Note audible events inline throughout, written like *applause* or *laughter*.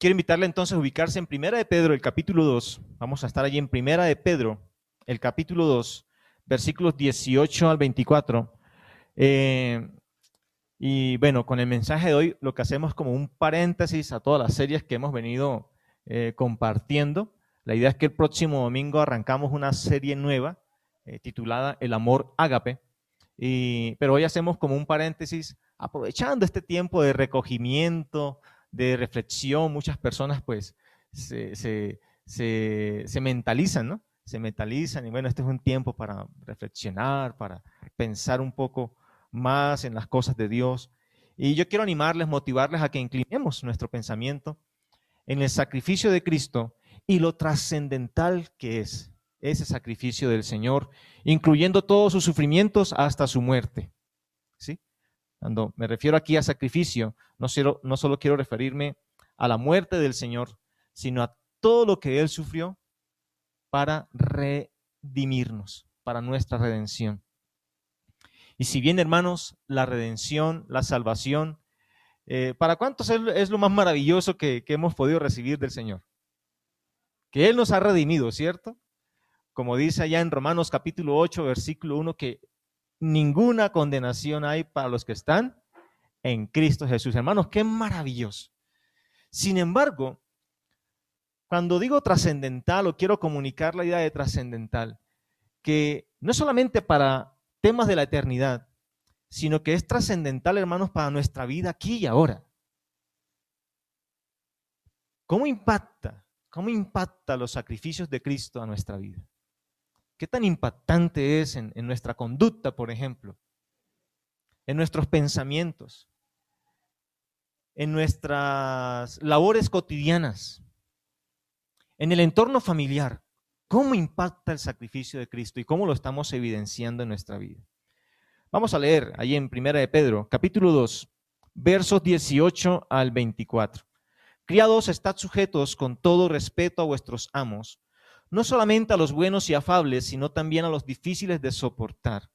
Quiero invitarle entonces a ubicarse en Primera de Pedro, el capítulo 2. Vamos a estar allí en Primera de Pedro, el capítulo 2, versículos 18 al 24. Eh, y bueno, con el mensaje de hoy lo que hacemos como un paréntesis a todas las series que hemos venido eh, compartiendo. La idea es que el próximo domingo arrancamos una serie nueva eh, titulada El amor ágape. Pero hoy hacemos como un paréntesis, aprovechando este tiempo de recogimiento, de reflexión, muchas personas pues se, se, se, mentalizan, ¿no? Se mentalizan y bueno, este es un tiempo para reflexionar, para pensar un poco más en las cosas de Dios. Y yo quiero animarles, motivarles a que inclinemos nuestro pensamiento en el sacrificio de Cristo y lo trascendental que es ese sacrificio del Señor, incluyendo todos sus sufrimientos hasta su muerte. Cuando me refiero aquí a sacrificio, no, solo quiero referirme a la muerte del Señor, sino a todo lo que Él sufrió para redimirnos, para nuestra redención. Y si bien, hermanos, la redención, la salvación, eh, ¿para cuántos es, lo más maravilloso que, que hemos podido recibir del Señor? Que Él nos ha redimido, ¿cierto? Como dice allá en Romanos capítulo 8, versículo 1, que ninguna condenación hay para los que están en Cristo Jesús. Hermanos, qué maravilloso. Sin embargo, cuando digo trascendental o quiero comunicar la idea de trascendental, que no solamente para temas de la eternidad, sino que es trascendental, hermanos, para nuestra vida aquí y ahora. ¿Cómo impacta? ¿Cómo impacta los sacrificios de Cristo a nuestra vida? ¿Qué tan impactante es en, nuestra conducta, por ejemplo? En nuestros pensamientos, en nuestras labores cotidianas, en el entorno familiar. ¿Cómo impacta el sacrificio de Cristo y cómo lo estamos evidenciando en nuestra vida? Vamos a leer ahí en Primera de Pedro, capítulo 2, versos 18 al 24. Criados, estad sujetos con todo respeto a vuestros amos no solamente a los buenos y afables, sino también a los difíciles de soportar,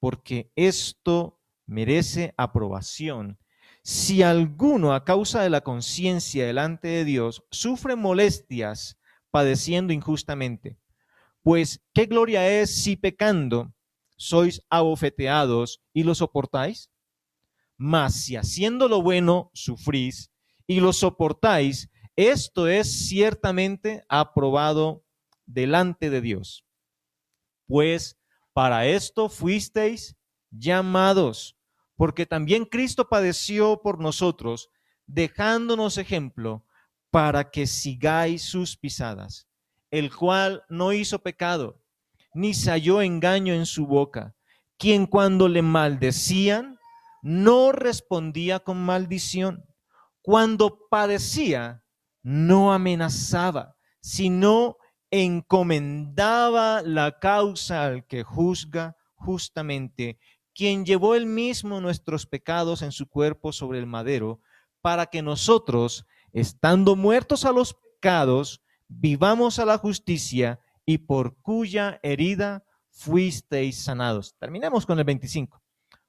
porque esto merece aprobación. Si alguno a causa de la conciencia delante de Dios sufre molestias padeciendo injustamente, pues qué gloria es si pecando sois abofeteados y lo soportáis? Mas si haciendo lo bueno sufrís y lo soportáis, esto es ciertamente aprobado delante de Dios. Pues para esto fuisteis llamados, porque también Cristo padeció por nosotros, dejándonos ejemplo para que sigáis sus pisadas, el cual no hizo pecado, ni se halló engaño en su boca, quien cuando le maldecían, no respondía con maldición. Cuando padecía, no amenazaba, sino encomendaba la causa al que juzga justamente, quien llevó él mismo nuestros pecados en su cuerpo sobre el madero, para que nosotros, estando muertos a los pecados, vivamos a la justicia y por cuya herida fuisteis sanados. Terminemos con el 25.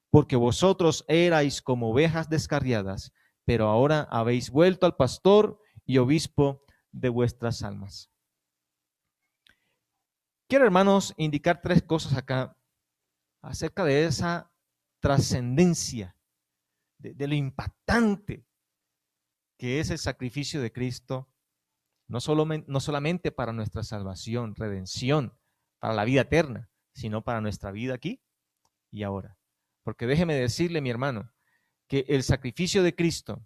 Porque vosotros erais como ovejas descarriadas, pero ahora habéis vuelto al pastor y obispo de vuestras almas. Quiero, hermanos, indicar tres cosas acá acerca de esa trascendencia, de, lo impactante que es el sacrificio de Cristo, no, solo, no solamente para nuestra salvación, redención, para la vida eterna, sino para nuestra vida aquí y ahora. Porque déjeme decirle, mi hermano, que el sacrificio de Cristo,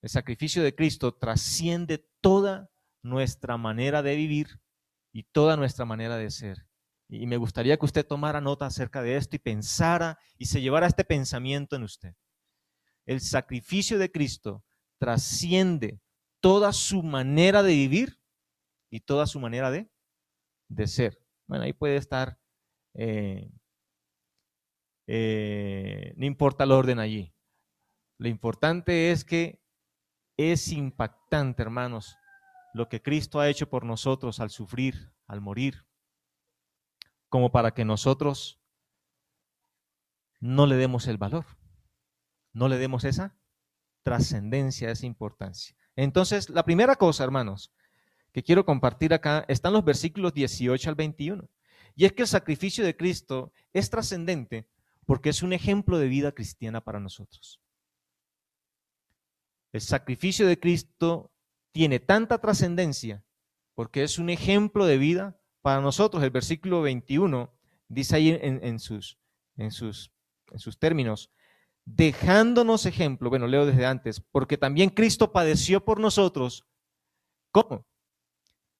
el sacrificio de Cristo trasciende toda nuestra manera de vivir y toda nuestra manera de ser. Y me gustaría que usted tomara nota acerca de esto y pensara y se llevara este pensamiento en usted. El sacrificio de Cristo trasciende toda su manera de vivir y toda su manera de, de ser. Bueno, ahí puede estar, eh, eh, no importa el orden allí. Lo importante es que es impactante, hermanos, lo que Cristo ha hecho por nosotros al sufrir, al morir, como para que nosotros no le demos el valor, no le demos esa trascendencia, esa importancia. Entonces, la primera cosa, hermanos, que quiero compartir acá están los versículos 18 al 21. Y es que el sacrificio de Cristo es trascendente porque es un ejemplo de vida cristiana para nosotros. El sacrificio de Cristo tiene tanta trascendencia porque es un ejemplo de vida para nosotros. El versículo 21 dice ahí en, sus, en, sus, en sus términos, dejándonos ejemplo, bueno, leo desde antes, porque también Cristo padeció por nosotros. ¿Cómo?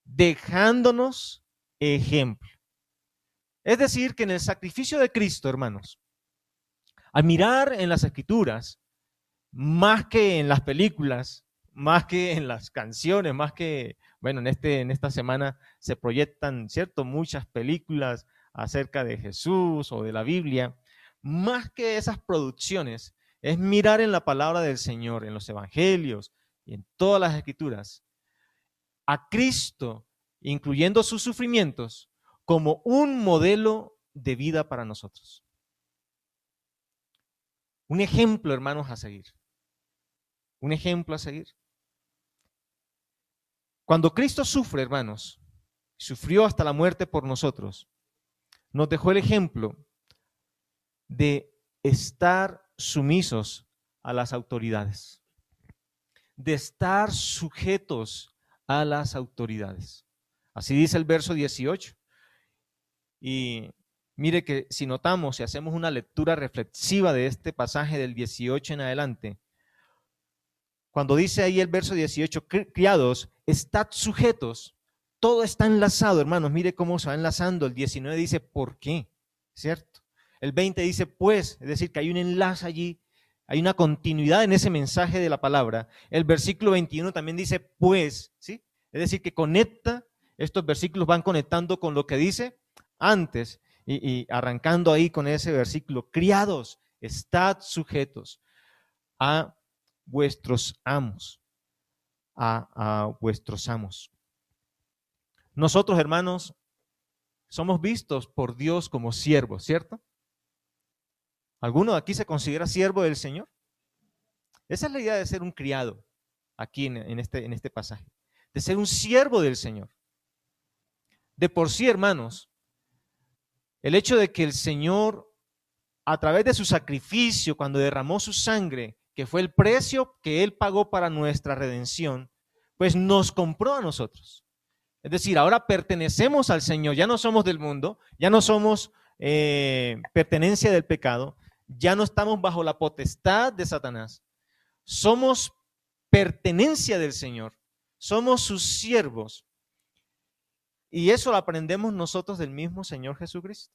Dejándonos ejemplo. Es decir, que en el sacrificio de Cristo, hermanos, al mirar en las escrituras, más que en las películas, más que en las canciones, más que, bueno, en, este, en esta semana se proyectan, ¿cierto? Muchas películas acerca de Jesús o de la Biblia. Más que esas producciones, es mirar en la palabra del Señor, en los evangelios y en todas las escrituras, a Cristo, incluyendo sus sufrimientos, como un modelo de vida para nosotros. Un ejemplo, hermanos, a seguir un ejemplo a seguir. Cuando Cristo sufre, hermanos, sufrió hasta la muerte por nosotros, nos dejó el ejemplo de estar sumisos a las autoridades, de estar sujetos a las autoridades. Así dice el verso 18. Y mire que si notamos, si hacemos una lectura reflexiva de este pasaje del 18 en adelante, cuando dice ahí el verso 18, criados, estad sujetos, todo está enlazado, hermanos, mire cómo se va enlazando. El 19 dice, ¿por qué? ¿Cierto? El 20 dice, pues, es decir, que hay un enlace allí, hay una continuidad en ese mensaje de la palabra. El versículo 21 también dice, pues, ¿sí? Es decir, que conecta, estos versículos van conectando con lo que dice antes y, y arrancando ahí con ese versículo, criados, estad sujetos a vuestros amos, a, vuestros amos. Nosotros, hermanos, somos vistos por Dios como siervos, ¿cierto? ¿Alguno de aquí se considera siervo del Señor? Esa es la idea de ser un criado aquí en, este, en este pasaje, de ser un siervo del Señor. De por sí, hermanos, el hecho de que el Señor, a través de su sacrificio, cuando derramó su sangre, que fue el precio que Él pagó para nuestra redención, pues nos compró a nosotros. Es decir, ahora pertenecemos al Señor, ya no somos del mundo, ya no somos eh, pertenencia del pecado, ya no estamos bajo la potestad de Satanás, somos pertenencia del Señor, somos sus siervos. Y eso lo aprendemos nosotros del mismo Señor Jesucristo.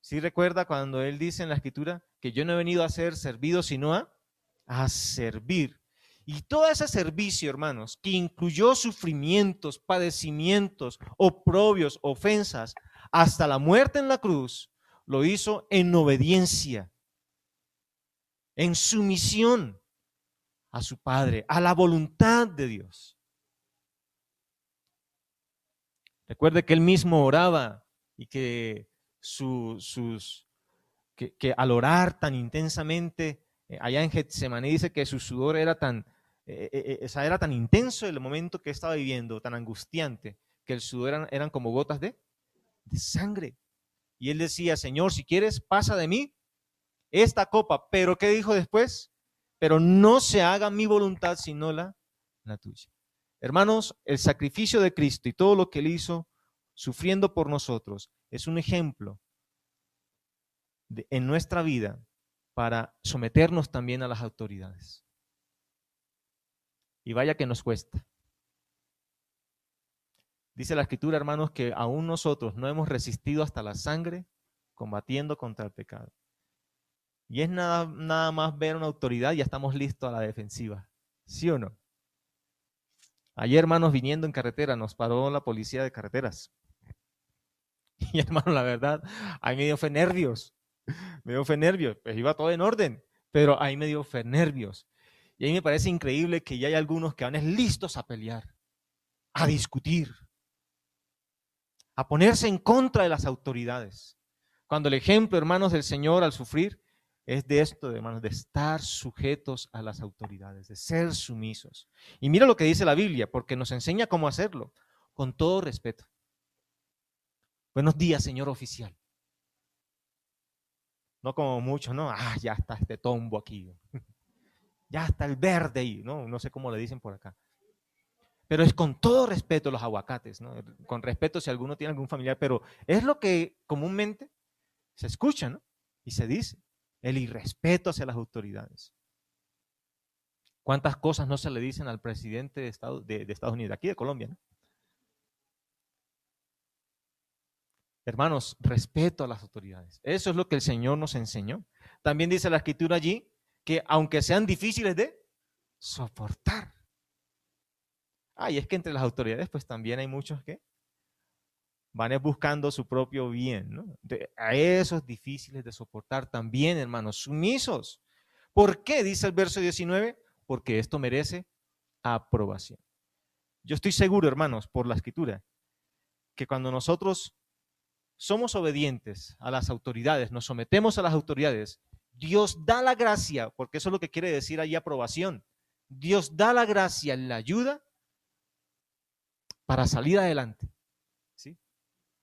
Si recuerda cuando él dice en la escritura que yo no he venido a ser servido, sino a, a servir. Y todo ese servicio, hermanos, que incluyó sufrimientos, padecimientos, oprobios, ofensas, hasta la muerte en la cruz, lo hizo en obediencia, en sumisión a su Padre, a la voluntad de Dios. Recuerde que él mismo oraba y que sus, que, al orar tan intensamente, eh, allá en Getsemaní dice que su sudor era tan, eh, eh, era tan intenso el momento que estaba viviendo, tan angustiante, que el sudor eran, eran como gotas de, de sangre. Y él decía, Señor, si quieres, pasa de mí esta copa. Pero ¿qué dijo después? Pero no se haga mi voluntad sino la, la tuya. Hermanos, el sacrificio de Cristo y todo lo que él hizo sufriendo por nosotros es un ejemplo en nuestra vida para someternos también a las autoridades. Y vaya que nos cuesta. Dice la escritura, hermanos, que aún nosotros no hemos resistido hasta la sangre combatiendo contra el pecado. Y es nada, nada más ver una autoridad y ya estamos listos a la defensiva. ¿Sí o no? Ayer, hermanos, viniendo en carretera, nos paró la policía de carreteras. *laughs* Y hermano, la verdad, ahí me dio fe nervios. Me dio fe nervios. Pues iba todo en orden, pero ahí me dio fe nervios. Y ahí me parece increíble que ya hay algunos que van listos a pelear, a discutir, a ponerse en contra de las autoridades. Cuando el ejemplo, hermanos, del Señor al sufrir es de esto, hermanos, de estar sujetos a las autoridades, de ser sumisos. Y mira lo que dice la Biblia, porque nos enseña cómo hacerlo, con todo respeto. Buenos días, señor oficial. No como muchos, ¿no? Ah, ya está este tombo aquí. *laughs* ya está el verde ahí, ¿no? No sé cómo le dicen por acá. Pero es con todo respeto los aguacates, ¿no? Con respeto si alguno tiene algún familiar, pero es lo que comúnmente se escucha, ¿no? Y se dice, el irrespeto hacia las autoridades. ¿Cuántas cosas no se le dicen al presidente de, Estados, de, de Estados Unidos, aquí de Colombia, ¿no? Hermanos, respeto a las autoridades. Eso es lo que el Señor nos enseñó. También dice la escritura allí que aunque sean difíciles de soportar. Ah, y es que entre las autoridades pues también hay muchos que van buscando su propio bien, a esos difíciles de soportar también, hermanos, sumisos. ¿Por qué? Dice el verso 19, porque esto merece aprobación. Yo estoy seguro, hermanos, por la escritura, que cuando nosotros somos obedientes a las autoridades, nos sometemos a las autoridades, Dios da la gracia, porque eso es lo que quiere decir ahí aprobación. Dios da la gracia, la ayuda para salir adelante, ¿sí?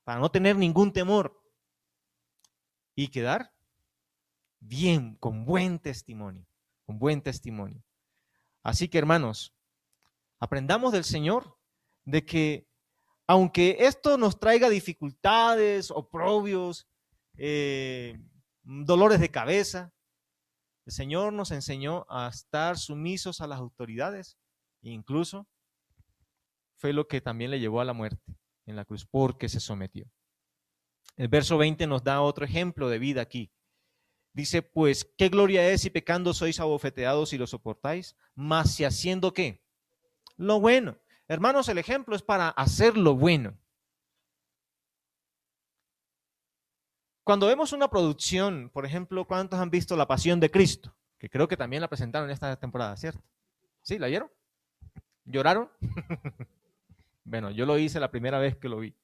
Para no tener ningún temor y quedar bien, con buen testimonio, con buen testimonio. Así que hermanos, aprendamos del Señor de que aunque esto nos traiga dificultades, oprobios, eh, dolores de cabeza, el Señor nos enseñó a estar sumisos a las autoridades, e incluso fue lo que también le llevó a la muerte en la cruz, porque se sometió. El verso 20 nos da otro ejemplo de vida aquí. Dice, pues, ¿qué gloria es si pecando sois abofeteados y lo soportáis? Mas si haciendo qué? Lo bueno. Hermanos, el ejemplo es para hacer lo bueno. Cuando vemos una producción, por ejemplo, ¿cuántos han visto La Pasión de Cristo? Que creo que también la presentaron en esta temporada, ¿cierto? ¿Sí? ¿La vieron? ¿Lloraron? *laughs* bueno, yo lo hice la primera vez que lo vi.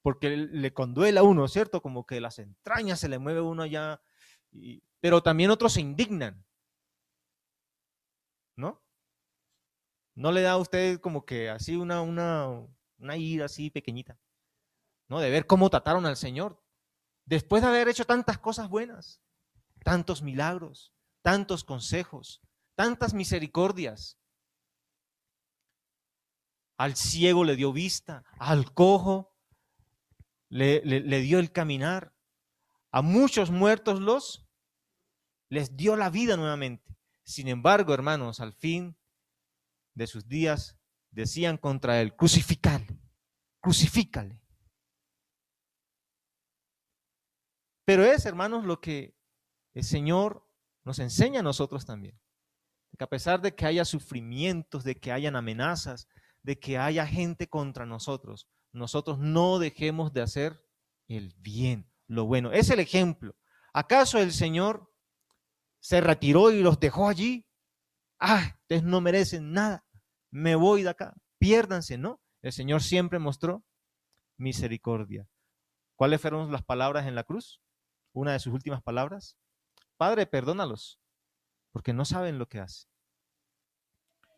Porque le conduela a uno, ¿cierto? Como que las entrañas se le mueve uno allá. pero también otros se indignan. ¿No? ¿No le da a usted como que así una, una, una ira así pequeñita? ¿No? De ver cómo trataron al Señor. Después de haber hecho tantas cosas buenas, tantos milagros, tantos consejos, tantas misericordias. Al ciego le dio vista, al cojo le, le dio el caminar, a muchos muertos los les dio la vida nuevamente. Sin embargo, hermanos, al fin de sus días decían contra él, crucificale, crucifícale. Pero es, hermanos, lo que el Señor nos enseña a nosotros también. Que a pesar de que haya sufrimientos, de que hayan amenazas, de que haya gente contra nosotros, nosotros no dejemos de hacer el bien, lo bueno. Es el ejemplo. ¿Acaso el Señor se retiró y los dejó allí? Ah, ustedes no merecen nada, me voy de acá, piérdanse, ¿no? El Señor siempre mostró misericordia. ¿Cuáles fueron las palabras en la cruz? Una de sus últimas palabras. Padre, perdónalos, porque no saben lo que hacen.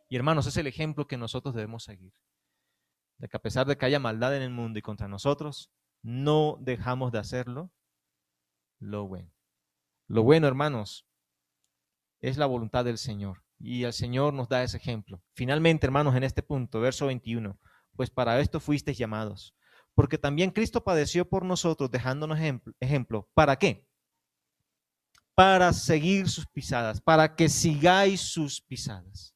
Y hermanos, es el ejemplo que nosotros debemos seguir. De que a pesar de que haya maldad en el mundo y contra nosotros, no dejamos de hacerlo lo bueno. Lo bueno, hermanos, es la voluntad del Señor. Y el Señor nos da ese ejemplo. Finalmente, hermanos, en este punto, verso 21, pues para esto fuisteis llamados. Porque también Cristo padeció por nosotros, dejándonos ejemplo. ¿Para qué? Para seguir sus pisadas, para que sigáis sus pisadas.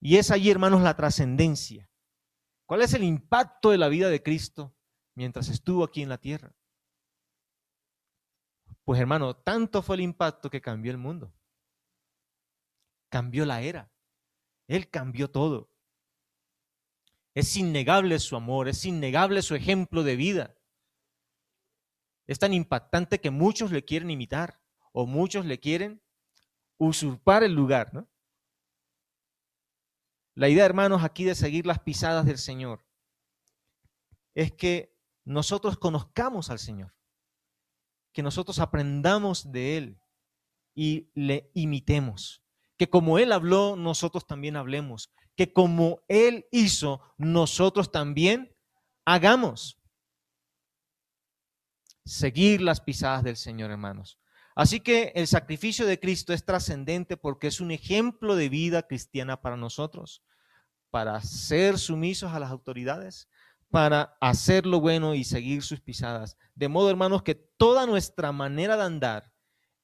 Y es allí, hermanos, la trascendencia. ¿Cuál es el impacto de la vida de Cristo mientras estuvo aquí en la tierra? Pues hermano, tanto fue el impacto que cambió el mundo. Cambió la era. Él cambió todo. Es innegable su amor, es innegable su ejemplo de vida. Es tan impactante que muchos le quieren imitar o muchos le quieren usurpar el lugar, ¿no? La idea, hermanos, aquí de seguir las pisadas del Señor es que nosotros conozcamos al Señor que nosotros aprendamos de Él y le imitemos. Que como Él habló, nosotros también hablemos. Que como Él hizo, nosotros también hagamos. Seguir las pisadas del Señor, hermanos. Así que el sacrificio de Cristo es trascendente porque es un ejemplo de vida cristiana para nosotros, para ser sumisos a las autoridades, para hacer lo bueno y seguir sus pisadas. De modo, hermanos, que toda nuestra manera de andar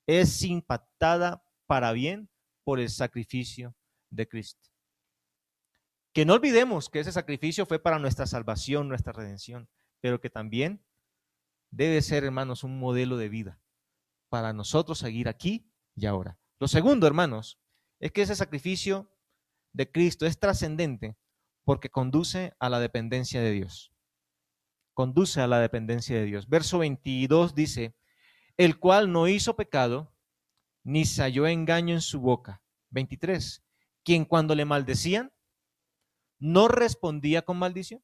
es impactada para bien por el sacrificio de Cristo. Que no olvidemos que ese sacrificio fue para nuestra salvación, nuestra redención, pero que también debe ser, hermanos, un modelo de vida para nosotros seguir aquí y ahora. Lo segundo, hermanos, es que ese sacrificio de Cristo es trascendente porque conduce a la dependencia de Dios. Conduce a la dependencia de Dios. Verso 22 dice, el cual no hizo pecado, ni halló engaño en su boca. 23, quien cuando le maldecían, no respondía con maldición.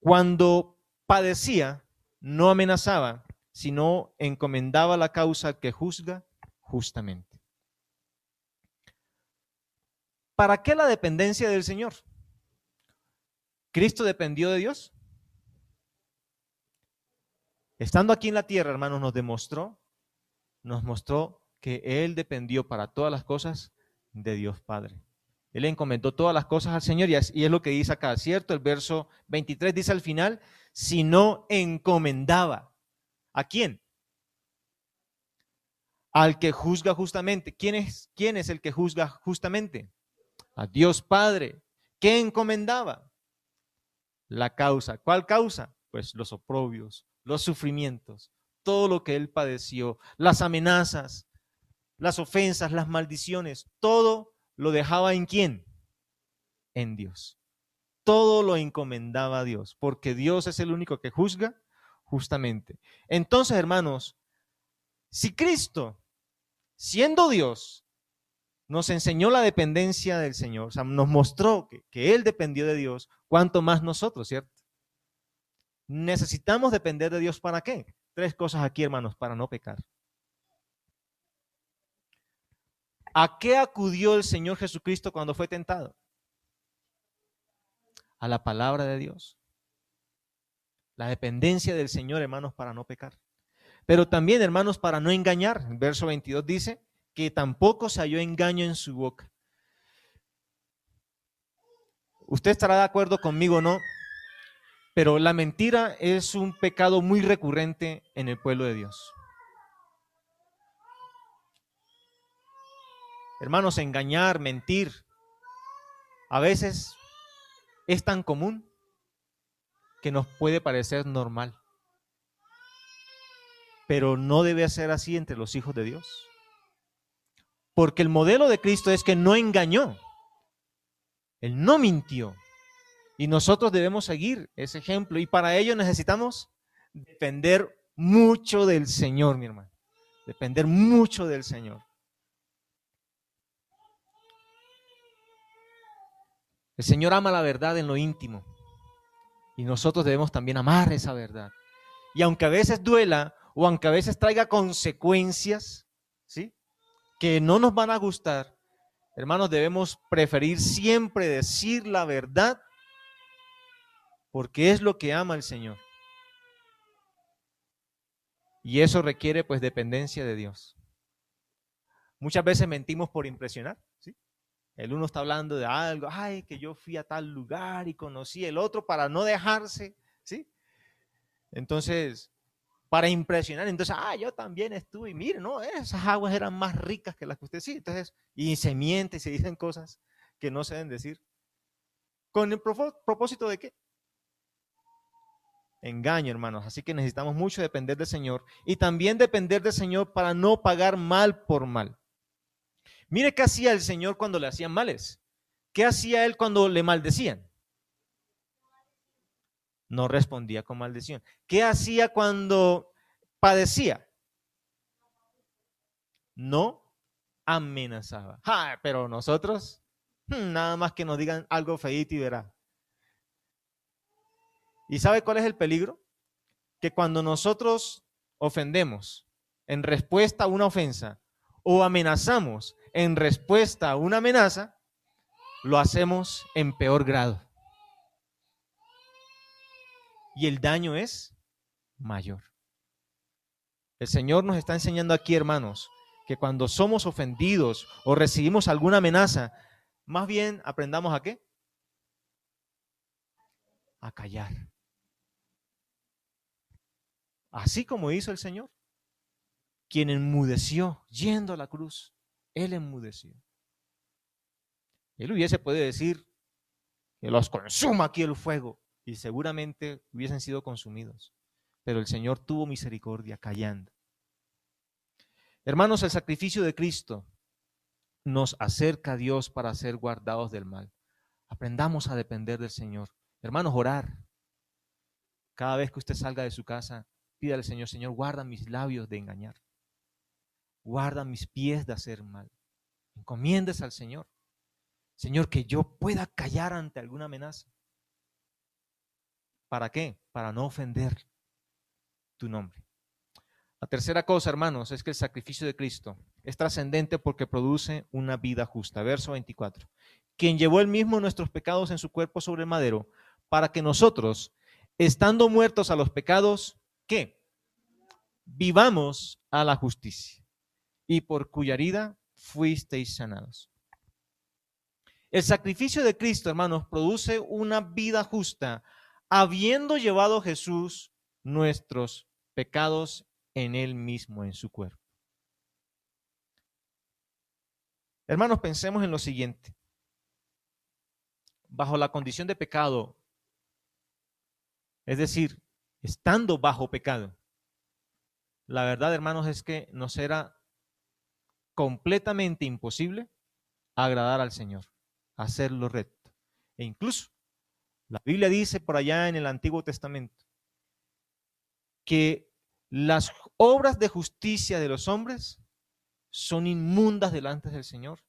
Cuando padecía, no amenazaba, sino encomendaba la causa que juzga justamente. ¿Para qué la dependencia del Señor? ¿Cristo dependió de Dios? Estando aquí en la tierra, hermanos, nos demostró, nos mostró que Él dependió para todas las cosas de Dios Padre. Él encomendó todas las cosas al Señor y es, y es lo que dice acá, ¿cierto? El verso 23 dice al final, si no encomendaba. ¿A quién? Al que juzga justamente. ¿Quién es, quién es el que juzga justamente? A Dios Padre. ¿Qué encomendaba? La causa. ¿Cuál causa? Pues los oprobios, los sufrimientos, todo lo que él padeció, las amenazas, las ofensas, las maldiciones, todo lo dejaba en quién? En Dios. Todo lo encomendaba a Dios, porque Dios es el único que juzga justamente. Entonces, hermanos, si Cristo, siendo Dios, nos enseñó la dependencia del Señor, o sea, nos mostró que, Él dependió de Dios, ¿cuánto más nosotros, cierto? Necesitamos depender de Dios para qué? Tres cosas aquí, hermanos, para no pecar. ¿A qué acudió el Señor Jesucristo cuando fue tentado? A la palabra de Dios. La dependencia del Señor, hermanos, para no pecar. Pero también, hermanos, para no engañar. Verso 22 dice que tampoco se halló engaño en su boca. Usted estará de acuerdo conmigo o no, pero la mentira es un pecado muy recurrente en el pueblo de Dios. Hermanos, engañar, mentir, a veces es tan común que nos puede parecer normal. Pero no debe ser así entre los hijos de Dios. Porque el modelo de Cristo es que no engañó. Él no mintió. Y nosotros debemos seguir ese ejemplo. Y para ello necesitamos depender mucho del Señor, mi hermano. Depender mucho del Señor. El Señor ama la verdad en lo íntimo. Y nosotros debemos también amar esa verdad. Y aunque a veces duela o aunque a veces traiga consecuencias, ¿sí? Que no nos van a gustar, hermanos, debemos preferir siempre decir la verdad porque es lo que ama el Señor. Y eso requiere pues dependencia de Dios. Muchas veces mentimos por impresionar, ¿sí? El uno está hablando de algo, ay, que yo fui a tal lugar y conocí el otro para no dejarse, ¿sí? Entonces, para impresionar, entonces, ah, yo también estuve, y mire, no, esas aguas eran más ricas que las que usted sí, entonces, y se miente, y se dicen cosas que no se deben decir. ¿Con el propósito de qué? Engaño, hermanos. Así que necesitamos mucho depender del Señor y también depender del Señor para no pagar mal por mal. Mire qué hacía el Señor cuando le hacían males. ¿Qué hacía él cuando le maldecían? No respondía con maldición. ¿Qué hacía cuando padecía? No amenazaba. pero nosotros, hmm, nada más que nos digan algo feíto y verá. ¿Y sabe cuál es el peligro? que cuando nosotros ofendemos en respuesta a una ofensa o amenazamos en respuesta a una amenaza, lo hacemos en peor grado. Y el daño es mayor. El Señor nos está enseñando aquí, hermanos, que cuando somos ofendidos o recibimos alguna amenaza, más bien aprendamos a qué? A callar. Así como hizo el Señor, quien enmudeció yendo a la cruz, Él enmudeció. Él hubiese podido decir que los consuma aquí el fuego y seguramente hubiesen sido consumidos. Pero el Señor tuvo misericordia callando. Hermanos, el sacrificio de Cristo nos acerca a Dios para ser guardados del mal. Aprendamos a depender del Señor. Hermanos, orar. Cada vez que usted salga de su casa, pídale al Señor, Señor, guarda mis labios de engañar. Guarda mis pies de hacer mal. Encomiendes al Señor. Señor, que yo pueda callar ante alguna amenaza. ¿Para qué? Para no ofender tu nombre. La tercera cosa, hermanos, es que el sacrificio de Cristo es trascendente porque produce una vida justa. Verso 24. Quien llevó el mismo nuestros pecados en su cuerpo sobre madero, para que nosotros, estando muertos a los pecados, ¿qué? Vivamos a la justicia y por cuya herida fuisteis sanados. El sacrificio de Cristo, hermanos, produce una vida justa, habiendo llevado Jesús nuestros pecados en él mismo, en su cuerpo. Hermanos, pensemos en lo siguiente. Bajo la condición de pecado, es decir, estando bajo pecado. La verdad, hermanos, es que nos era completamente imposible agradar al Señor, hacerlo recto. E incluso la Biblia dice por allá en el Antiguo Testamento que las obras de justicia de los hombres son inmundas delante del Señor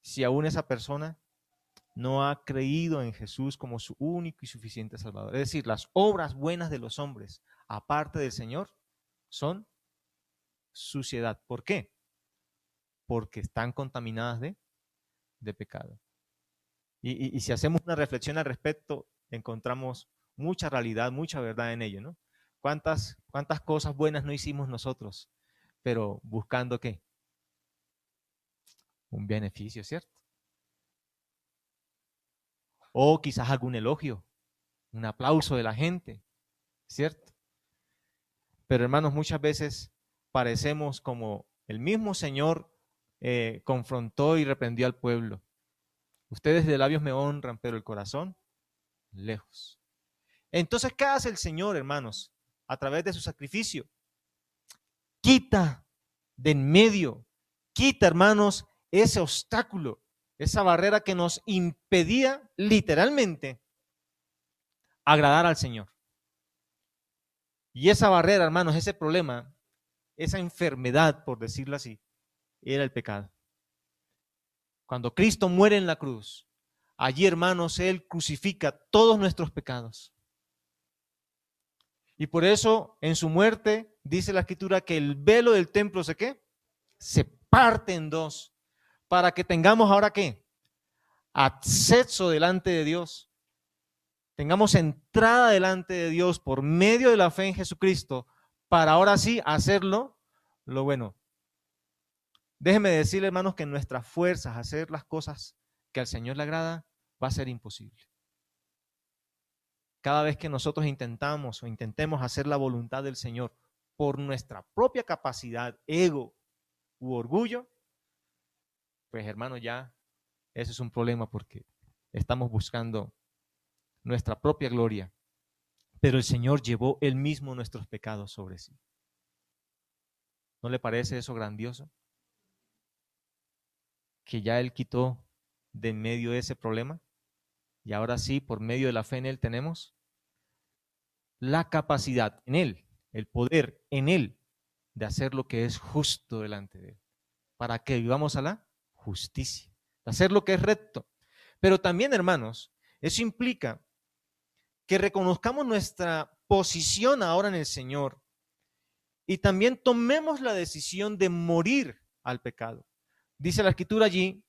si aún esa persona no ha creído en Jesús como su único y suficiente Salvador. Es decir, las obras buenas de los hombres, aparte del Señor, son suciedad. ¿Por qué? Porque están contaminadas de, de pecado. Y, y, si hacemos una reflexión al respecto, encontramos mucha realidad, mucha verdad en ello, ¿no? ¿Cuántas, cuántas cosas buenas no hicimos nosotros? Pero buscando qué? Un beneficio, ¿cierto? O quizás algún elogio, un aplauso de la gente, ¿cierto? Pero hermanos, muchas veces parecemos como el mismo Señor eh, confrontó y reprendió al pueblo. Ustedes de labios me honran, pero el corazón lejos. Entonces, ¿qué hace el Señor, hermanos, a través de su sacrificio? Quita de en medio, quita, hermanos, ese obstáculo esa barrera que nos impedía literalmente agradar al Señor. Y esa barrera, hermanos, ese problema, esa enfermedad, por decirlo así, era el pecado. Cuando Cristo muere en la cruz, allí, hermanos, Él crucifica todos nuestros pecados. Y por eso, en su muerte, dice la escritura que el velo del templo se qué? Se parte en dos para que tengamos ahora qué? Acceso delante de Dios. Tengamos entrada delante de Dios por medio de la fe en Jesucristo para ahora sí hacerlo lo bueno. Déjeme decirle, hermanos, que nuestras fuerzas hacer las cosas que al Señor le agrada va a ser imposible. Cada vez que nosotros intentamos o intentemos hacer la voluntad del Señor por nuestra propia capacidad, ego u orgullo, pues hermano, ya ese es un problema porque estamos buscando nuestra propia gloria. Pero el Señor llevó él mismo nuestros pecados sobre sí. ¿No le parece eso grandioso? Que ya Él quitó de en medio ese problema. Y ahora sí, por medio de la fe en Él tenemos la capacidad en Él, el poder en Él de hacer lo que es justo delante de Él. Para que vivamos a la justicia, hacer lo que es recto. Pero también, hermanos, eso implica que reconozcamos nuestra posición ahora en el Señor y también tomemos la decisión de morir al pecado. Dice la escritura allí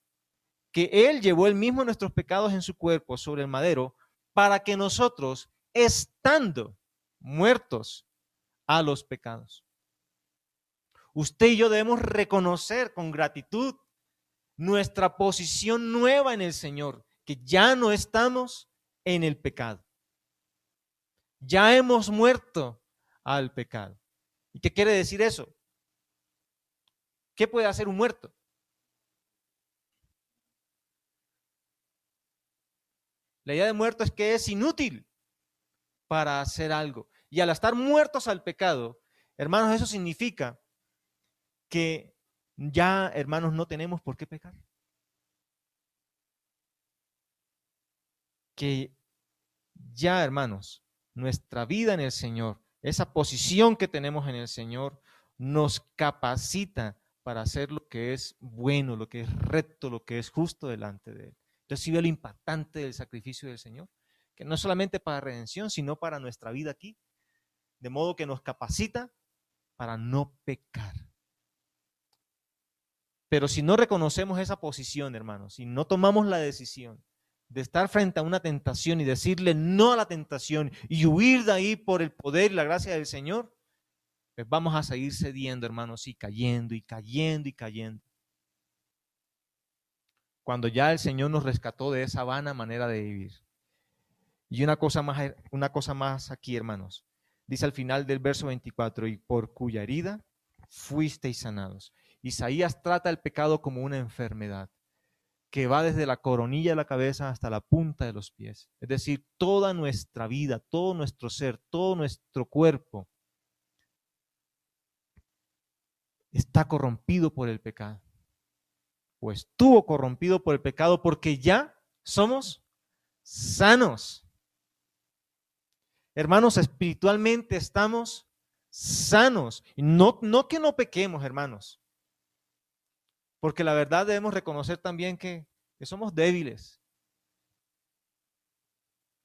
que Él llevó el mismo nuestros pecados en su cuerpo sobre el madero para que nosotros, estando muertos a los pecados, usted y yo debemos reconocer con gratitud nuestra posición nueva en el Señor, que ya no estamos en el pecado. Ya hemos muerto al pecado. ¿Y qué quiere decir eso? ¿Qué puede hacer un muerto? La idea de muerto es que es inútil para hacer algo. Y al estar muertos al pecado, hermanos, eso significa que ya, hermanos, no tenemos por qué pecar. Que ya, hermanos, nuestra vida en el Señor, esa posición que tenemos en el Señor, nos capacita para hacer lo que es bueno, lo que es recto, lo que es justo delante de Él. Entonces lo impactante del sacrificio del Señor, que no solamente para redención, sino para nuestra vida aquí, de modo que nos capacita para no pecar. Pero si no reconocemos esa posición, hermanos, si no tomamos la decisión de estar frente a una tentación y decirle no a la tentación y huir de ahí por el poder y la gracia del Señor, pues vamos a seguir cediendo, hermanos, y cayendo y cayendo y cayendo cuando ya el Señor nos rescató de esa vana manera de vivir. Y una cosa más, una cosa más aquí, hermanos. Dice al final del verso 24, y por cuya herida fuisteis sanados. Isaías trata el pecado como una enfermedad que va desde la coronilla de la cabeza hasta la punta de los pies. Es decir, toda nuestra vida, todo nuestro ser, todo nuestro cuerpo está corrompido por el pecado o estuvo corrompido por el pecado porque ya somos sanos. Hermanos, espiritualmente estamos sanos. No, no que no pequemos, hermanos. Porque la verdad debemos reconocer también que, somos débiles.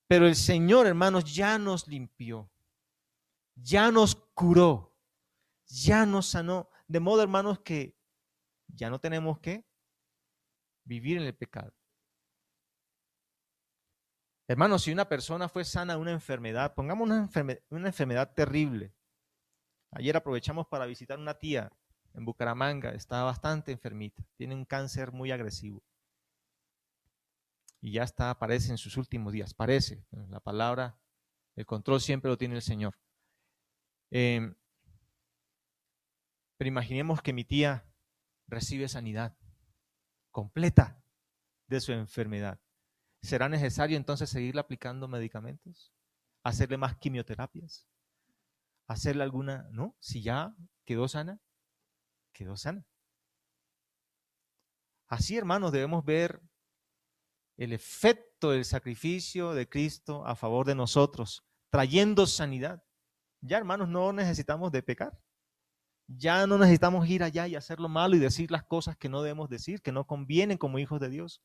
Pero el Señor, hermanos, ya nos limpió. Ya nos curó. Ya nos sanó. De modo, hermanos, que ya no tenemos que vivir en el pecado. Hermanos, si una persona fue sana de una enfermedad, pongamos una, una enfermedad terrible. Ayer aprovechamos para visitar una tía en Bucaramanga, está bastante enfermita, tiene un cáncer muy agresivo. Y ya está, parece en sus últimos días, parece. La palabra, el control siempre lo tiene el Señor. Em, pero imaginemos que mi tía recibe sanidad completa de su enfermedad. ¿Será necesario entonces seguirle aplicando medicamentos? ¿Hacerle más quimioterapias? ¿Hacerle alguna? No, si ya quedó sana, quedó sana. Así, hermanos, debemos ver el efecto del sacrificio de Cristo a favor de nosotros, trayendo sanidad. Ya, hermanos, no necesitamos de pecar. Ya no necesitamos ir allá y hacer lo malo y decir las cosas que no debemos decir, que no convienen como hijos de Dios,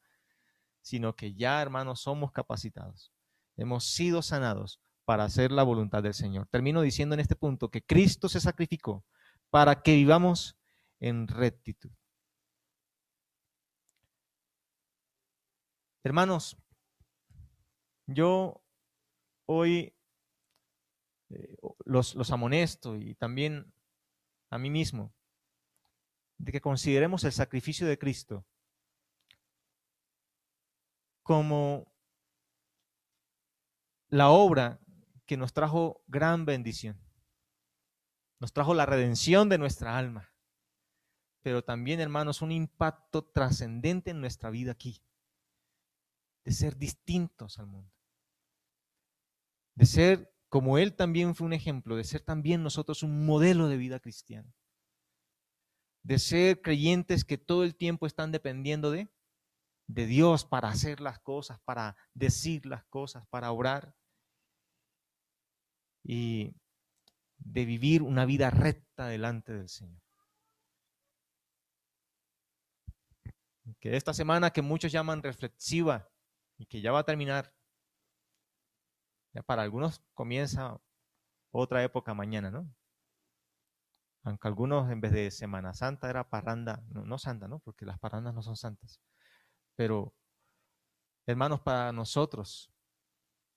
sino que ya, hermanos, somos capacitados. Hemos sido sanados para hacer la voluntad del Señor. Termino diciendo en este punto que Cristo se sacrificó para que vivamos en rectitud. Hermanos, yo hoy eh, los, los amonesto y también a mí mismo, de que consideremos el sacrificio de Cristo como la obra que nos trajo gran bendición. Nos trajo la redención de nuestra alma, pero también, hermanos, un impacto trascendente en nuestra vida aquí, de ser distintos al mundo, de ser como Él también fue un ejemplo de ser también nosotros un modelo de vida cristiana. De ser creyentes que todo el tiempo están dependiendo de, de Dios para hacer las cosas, para decir las cosas, para orar. Y de vivir una vida recta delante del Señor. Que esta semana que muchos llaman reflexiva y que ya va a terminar, para algunos comienza otra época mañana, ¿no? Aunque algunos en vez de Semana Santa era parranda, no, no santa, ¿no? Porque las parrandas no son santas. Pero, hermanos, para nosotros,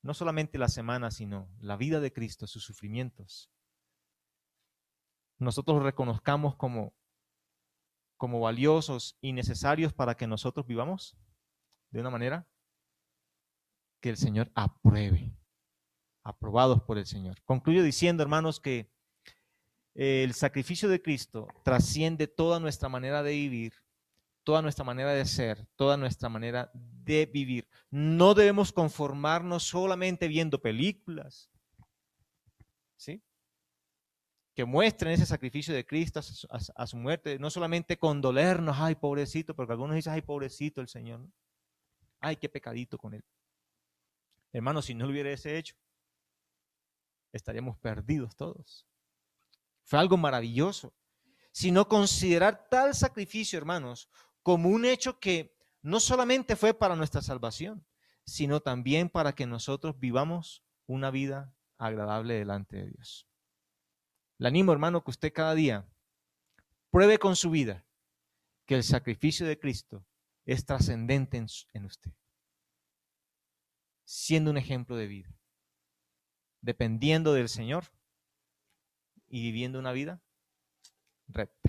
no solamente la semana, sino la vida de Cristo, sus sufrimientos, nosotros los reconozcamos como, como valiosos y necesarios para que nosotros vivamos de una manera que el Señor apruebe, aprobados por el Señor. Concluyo diciendo, hermanos, que el sacrificio de Cristo trasciende toda nuestra manera de vivir, toda nuestra manera de ser, toda nuestra manera de vivir. No debemos conformarnos solamente viendo películas, ¿sí? Muestren ese sacrificio de Cristo a su, muerte, no solamente condolernos, ay, pobrecito, porque algunos dicen, ay, pobrecito el Señor, ay, qué pecadito con él. Hermanos, si no hubiera ese hecho, estaríamos perdidos todos. Fue algo maravilloso. Sino considerar tal sacrificio, hermanos, como un hecho que no solamente fue para nuestra salvación, sino también para que nosotros vivamos una vida agradable delante de Dios. Le animo, hermano, que usted cada día pruebe con su vida que el sacrificio de Cristo es trascendente en, en usted, siendo un ejemplo de vida, dependiendo del Señor y viviendo una vida recta.